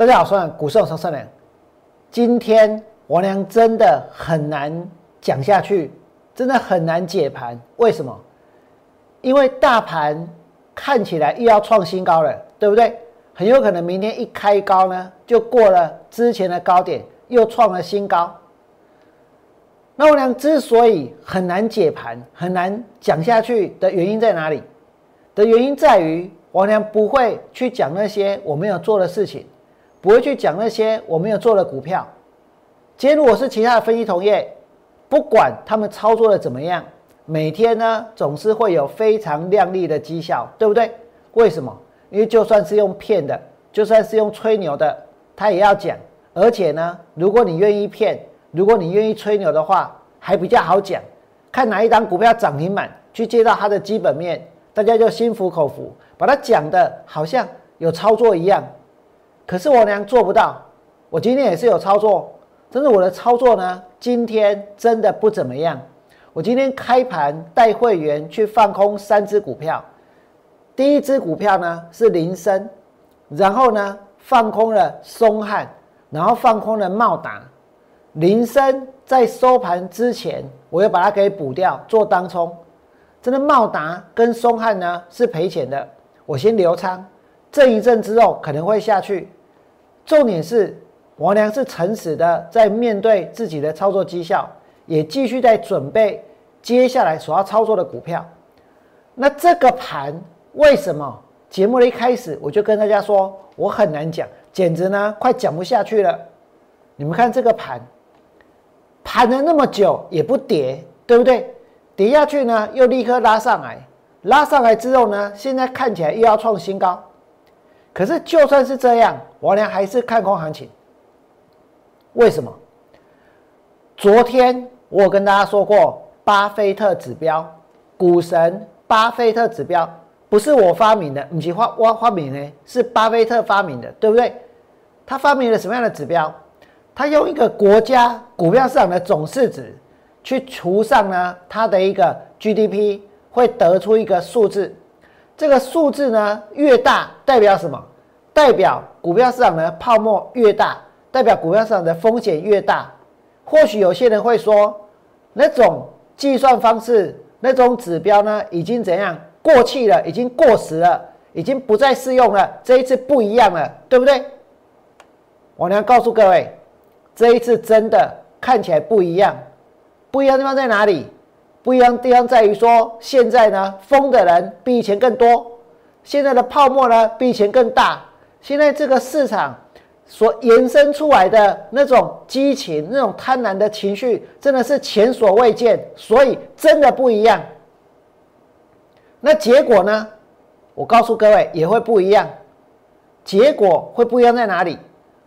大家好，我是股市长胜良。今天王良真的很难讲下去，真的很难解盘。为什么？因为大盘看起来又要创新高了，对不对？很有可能明天一开高呢，就过了之前的高点，又创了新高。那我良之所以很难解盘、很难讲下去的原因在哪里？的原因在于王良不会去讲那些我没有做的事情。不会去讲那些我没有做的股票。今天如果是其他的分析同业，不管他们操作的怎么样，每天呢总是会有非常亮丽的绩效，对不对？为什么？因为就算是用骗的，就算是用吹牛的，他也要讲。而且呢，如果你愿意骗，如果你愿意吹牛的话，还比较好讲。看哪一档股票涨停板，去接到它的基本面，大家就心服口服，把它讲的好像有操作一样。可是我娘做不到，我今天也是有操作，但是我的操作呢，今天真的不怎么样。我今天开盘带会员去放空三只股票，第一只股票呢是林森，然后呢放空了松汉，然后放空了茂达。林森在收盘之前，我又把它给补掉做当冲。真的茂达跟松汉呢是赔钱的，我先留仓，震一震之后可能会下去。重点是王良是诚实的，在面对自己的操作绩效，也继续在准备接下来所要操作的股票。那这个盘为什么节目的一开始我就跟大家说我很难讲，简直呢快讲不下去了。你们看这个盘，盘了那么久也不跌，对不对？跌下去呢又立刻拉上来，拉上来之后呢，现在看起来又要创新高。可是就算是这样，王良还是看空行情。为什么？昨天我跟大家说过，巴菲特指标，股神巴菲特指标不是我发明的，不是发我发明的，是巴菲特发明的，对不对？他发明了什么样的指标？他用一个国家股票市场的总市值去除上呢，它的一个 GDP，会得出一个数字。这个数字呢越大，代表什么？代表股票市场的泡沫越大，代表股票市场的风险越大。或许有些人会说，那种计算方式、那种指标呢，已经怎样过气了，已经过时了，已经不再适用了。这一次不一样了，对不对？我娘告诉各位，这一次真的看起来不一样。不一样地方在哪里？不一样地方在于说，现在呢，疯的人比以前更多，现在的泡沫呢比以前更大，现在这个市场所延伸出来的那种激情、那种贪婪的情绪，真的是前所未见，所以真的不一样。那结果呢？我告诉各位，也会不一样。结果会不一样在哪里？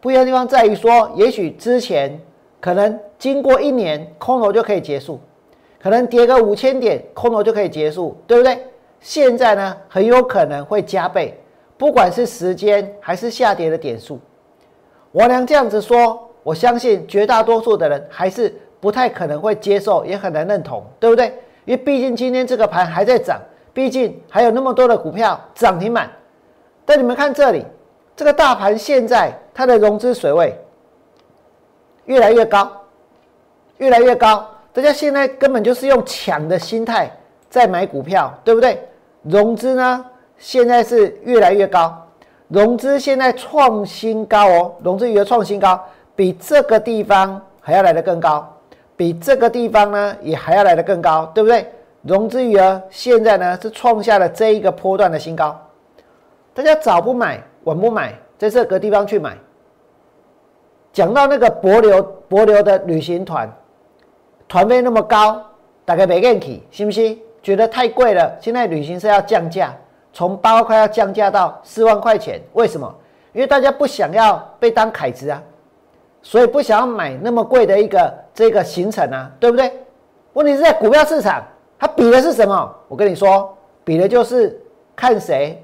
不一样的地方在于说，也许之前可能经过一年，空头就可以结束。可能跌个五千点，空头就可以结束，对不对？现在呢，很有可能会加倍，不管是时间还是下跌的点数。王良这样子说，我相信绝大多数的人还是不太可能会接受，也很难认同，对不对？因为毕竟今天这个盘还在涨，毕竟还有那么多的股票涨停板。但你们看这里，这个大盘现在它的融资水位越来越高，越来越高。大家现在根本就是用抢的心态在买股票，对不对？融资呢，现在是越来越高，融资现在创新高哦，融资余额创新高，比这个地方还要来得更高，比这个地方呢也还要来得更高，对不对？融资余额现在呢是创下了这一个波段的新高，大家早不买，晚不买，在这个地方去买。讲到那个博流博流的旅行团。团费那么高，大概没愿意，信不信？觉得太贵了。现在旅行社要降价，从八万块要降价到四万块钱。为什么？因为大家不想要被当凯子啊，所以不想要买那么贵的一个这个行程啊，对不对？问题是在股票市场，它比的是什么？我跟你说，比的就是看谁，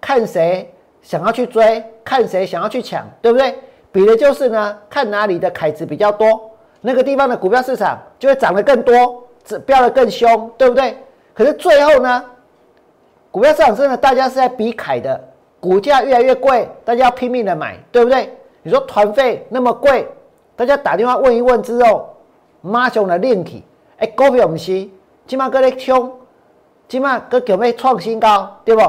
看谁想要去追，看谁想要去抢，对不对？比的就是呢，看哪里的凯子比较多。那个地方的股票市场就会涨得更多，飙得更凶，对不对？可是最后呢，股票市场真的大家是在比凯的股价越来越贵，大家要拼命的买，对不对？你说团费那么贵，大家打电话问一问之后，马上的练起，哎，股票唔是，起码搁咧冲，起码搁准备创新高，对不？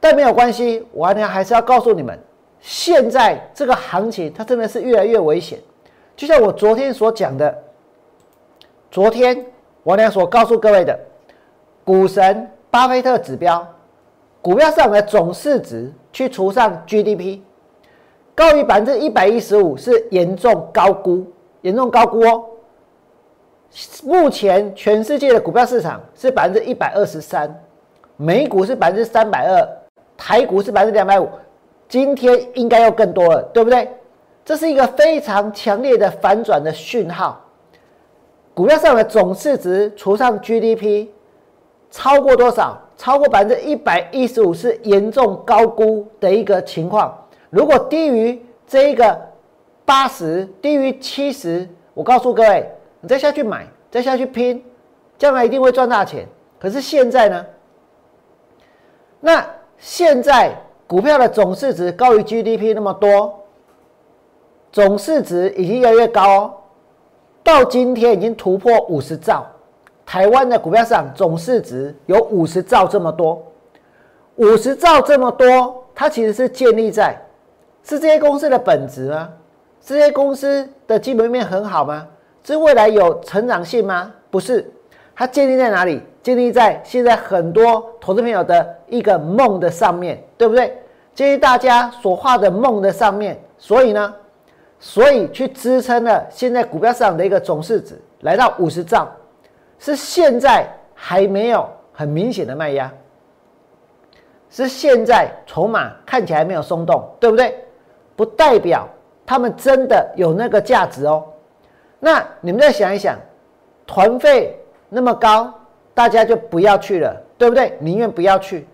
但没有关系，我呢还是要告诉你们，现在这个行情它真的是越来越危险。就像我昨天所讲的，昨天我俩所告诉各位的，股神巴菲特指标，股票市场的总市值去除上 GDP，高于百分之一百一十五是严重高估，严重高估哦。目前全世界的股票市场是百分之一百二十三，美股是百分之三百二。台股是百分之两百五，今天应该要更多了，对不对？这是一个非常强烈的反转的讯号。股票上的总市值除上 GDP，超过多少？超过百分之一百一十五是严重高估的一个情况。如果低于这一个八十，低于七十，我告诉各位，你再下去买，再下去拼，将来一定会赚大钱。可是现在呢？那？现在股票的总市值高于 GDP 那么多，总市值已经越来越高哦，到今天已经突破五十兆。台湾的股票市场总市值有五十兆这么多，五十兆这么多，它其实是建立在是这些公司的本质吗？这些公司的基本面很好吗？是未来有成长性吗？不是，它建立在哪里？建立在现在很多投资朋友的一个梦的上面对不对？建立大家所画的梦的上面，所以呢，所以去支撑了现在股票市场的一个总市值来到五十兆，是现在还没有很明显的卖压，是现在筹码看起来没有松动，对不对？不代表他们真的有那个价值哦。那你们再想一想，团费那么高。大家就不要去了，对不对？宁愿不要去，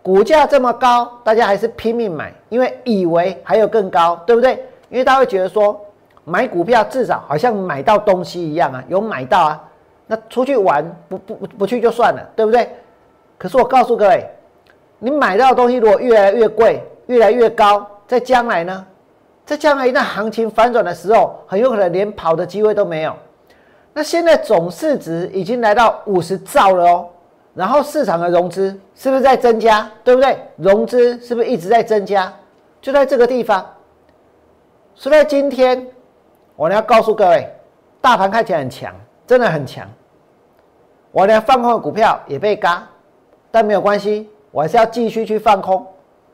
股价这么高，大家还是拼命买，因为以为还有更高，对不对？因为大家会觉得说，买股票至少好像买到东西一样啊，有买到啊。那出去玩不不不不去就算了，对不对？可是我告诉各位，你买到的东西如果越来越贵，越来越高，在将来呢？在将来一旦行情反转的时候，很有可能连跑的机会都没有。那现在总市值已经来到五十兆了哦，然后市场的融资是不是在增加？对不对？融资是不是一直在增加？就在这个地方。所以今天，我呢要告诉各位，大盘看起来很强，真的很强。我连放空的股票也被嘎，但没有关系，我还是要继续去放空。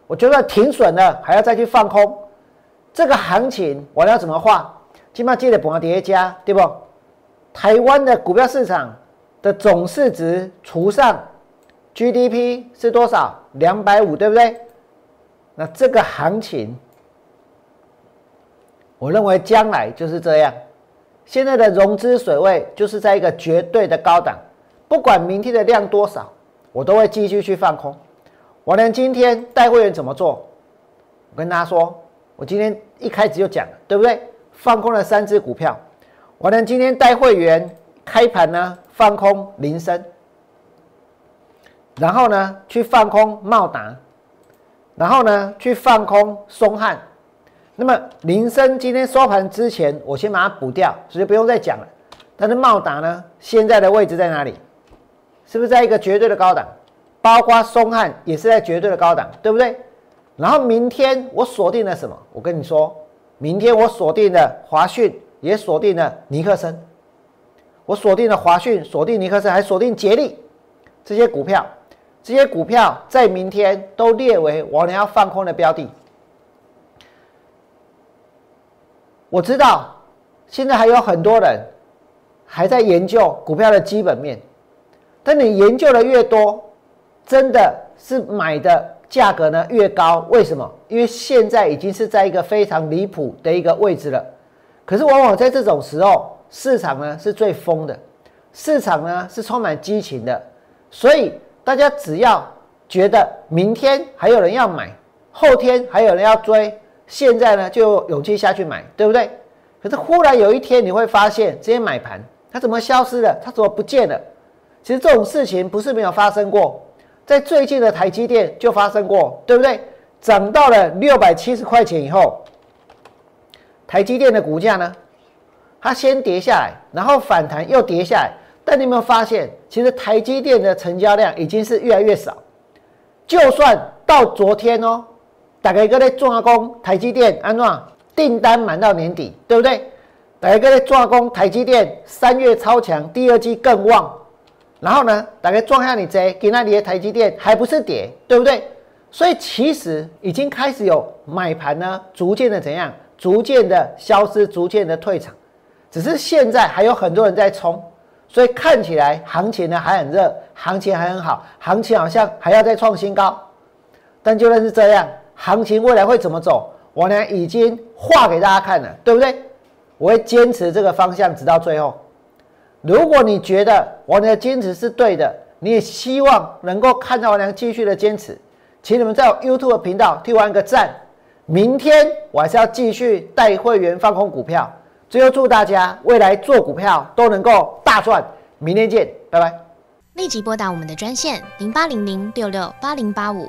我觉得停损了，还要再去放空。这个行情我要怎么画？起码记得不要叠加，对不？台湾的股票市场的总市值除上 GDP 是多少？两百五，对不对？那这个行情，我认为将来就是这样。现在的融资水位就是在一个绝对的高档，不管明天的量多少，我都会继续去放空。我连今天带会员怎么做？我跟大家说，我今天一开始就讲了，对不对？放空了三只股票。我呢，今天带会员开盘呢放空林森，然后呢去放空茂达，然后呢去放空松汉。那么林森今天收盘之前，我先把它补掉，所以不用再讲了。但是茂达呢，现在的位置在哪里？是不是在一个绝对的高档？包括松汉也是在绝对的高档，对不对？然后明天我锁定了什么？我跟你说，明天我锁定了华讯。也锁定了尼克森，我锁定了华讯，锁定尼克森，还锁定捷力这些股票，这些股票在明天都列为我要放空的标的。我知道现在还有很多人还在研究股票的基本面，但你研究的越多，真的是买的价格呢越高。为什么？因为现在已经是在一个非常离谱的一个位置了。可是往往在这种时候，市场呢是最疯的，市场呢是充满激情的，所以大家只要觉得明天还有人要买，后天还有人要追，现在呢就有勇气下去买，对不对？可是忽然有一天你会发现，这些买盘它怎么消失了？它怎么不见了？其实这种事情不是没有发生过，在最近的台积电就发生过，对不对？涨到了六百七十块钱以后，台积电的股价呢，它先跌下来，然后反弹又跌下来。但你有没有发现，其实台积电的成交量已经是越来越少。就算到昨天哦，大家搁在做工，台积电安怎订单满到年底，对不对？大家搁在做工，台积电三月超强，第二季更旺。然后呢，大概撞下你这，给那里的台积电还不是跌，对不对？所以其实已经开始有买盘呢，逐渐的怎样，逐渐的消失，逐渐的退场。只是现在还有很多人在冲。所以看起来行情呢还很热，行情还很好，行情好像还要再创新高。但就算是这样，行情未来会怎么走，我呢已经画给大家看了，对不对？我会坚持这个方向直到最后。如果你觉得我的坚持是对的，你也希望能够看到我娘继续的坚持，请你们在 YouTube 频道替我按个赞。明天我还是要继续带会员放空股票。最后祝大家未来做股票都能够大赚，明天见，拜拜。立即拨打我们的专线零八零零六六八零八五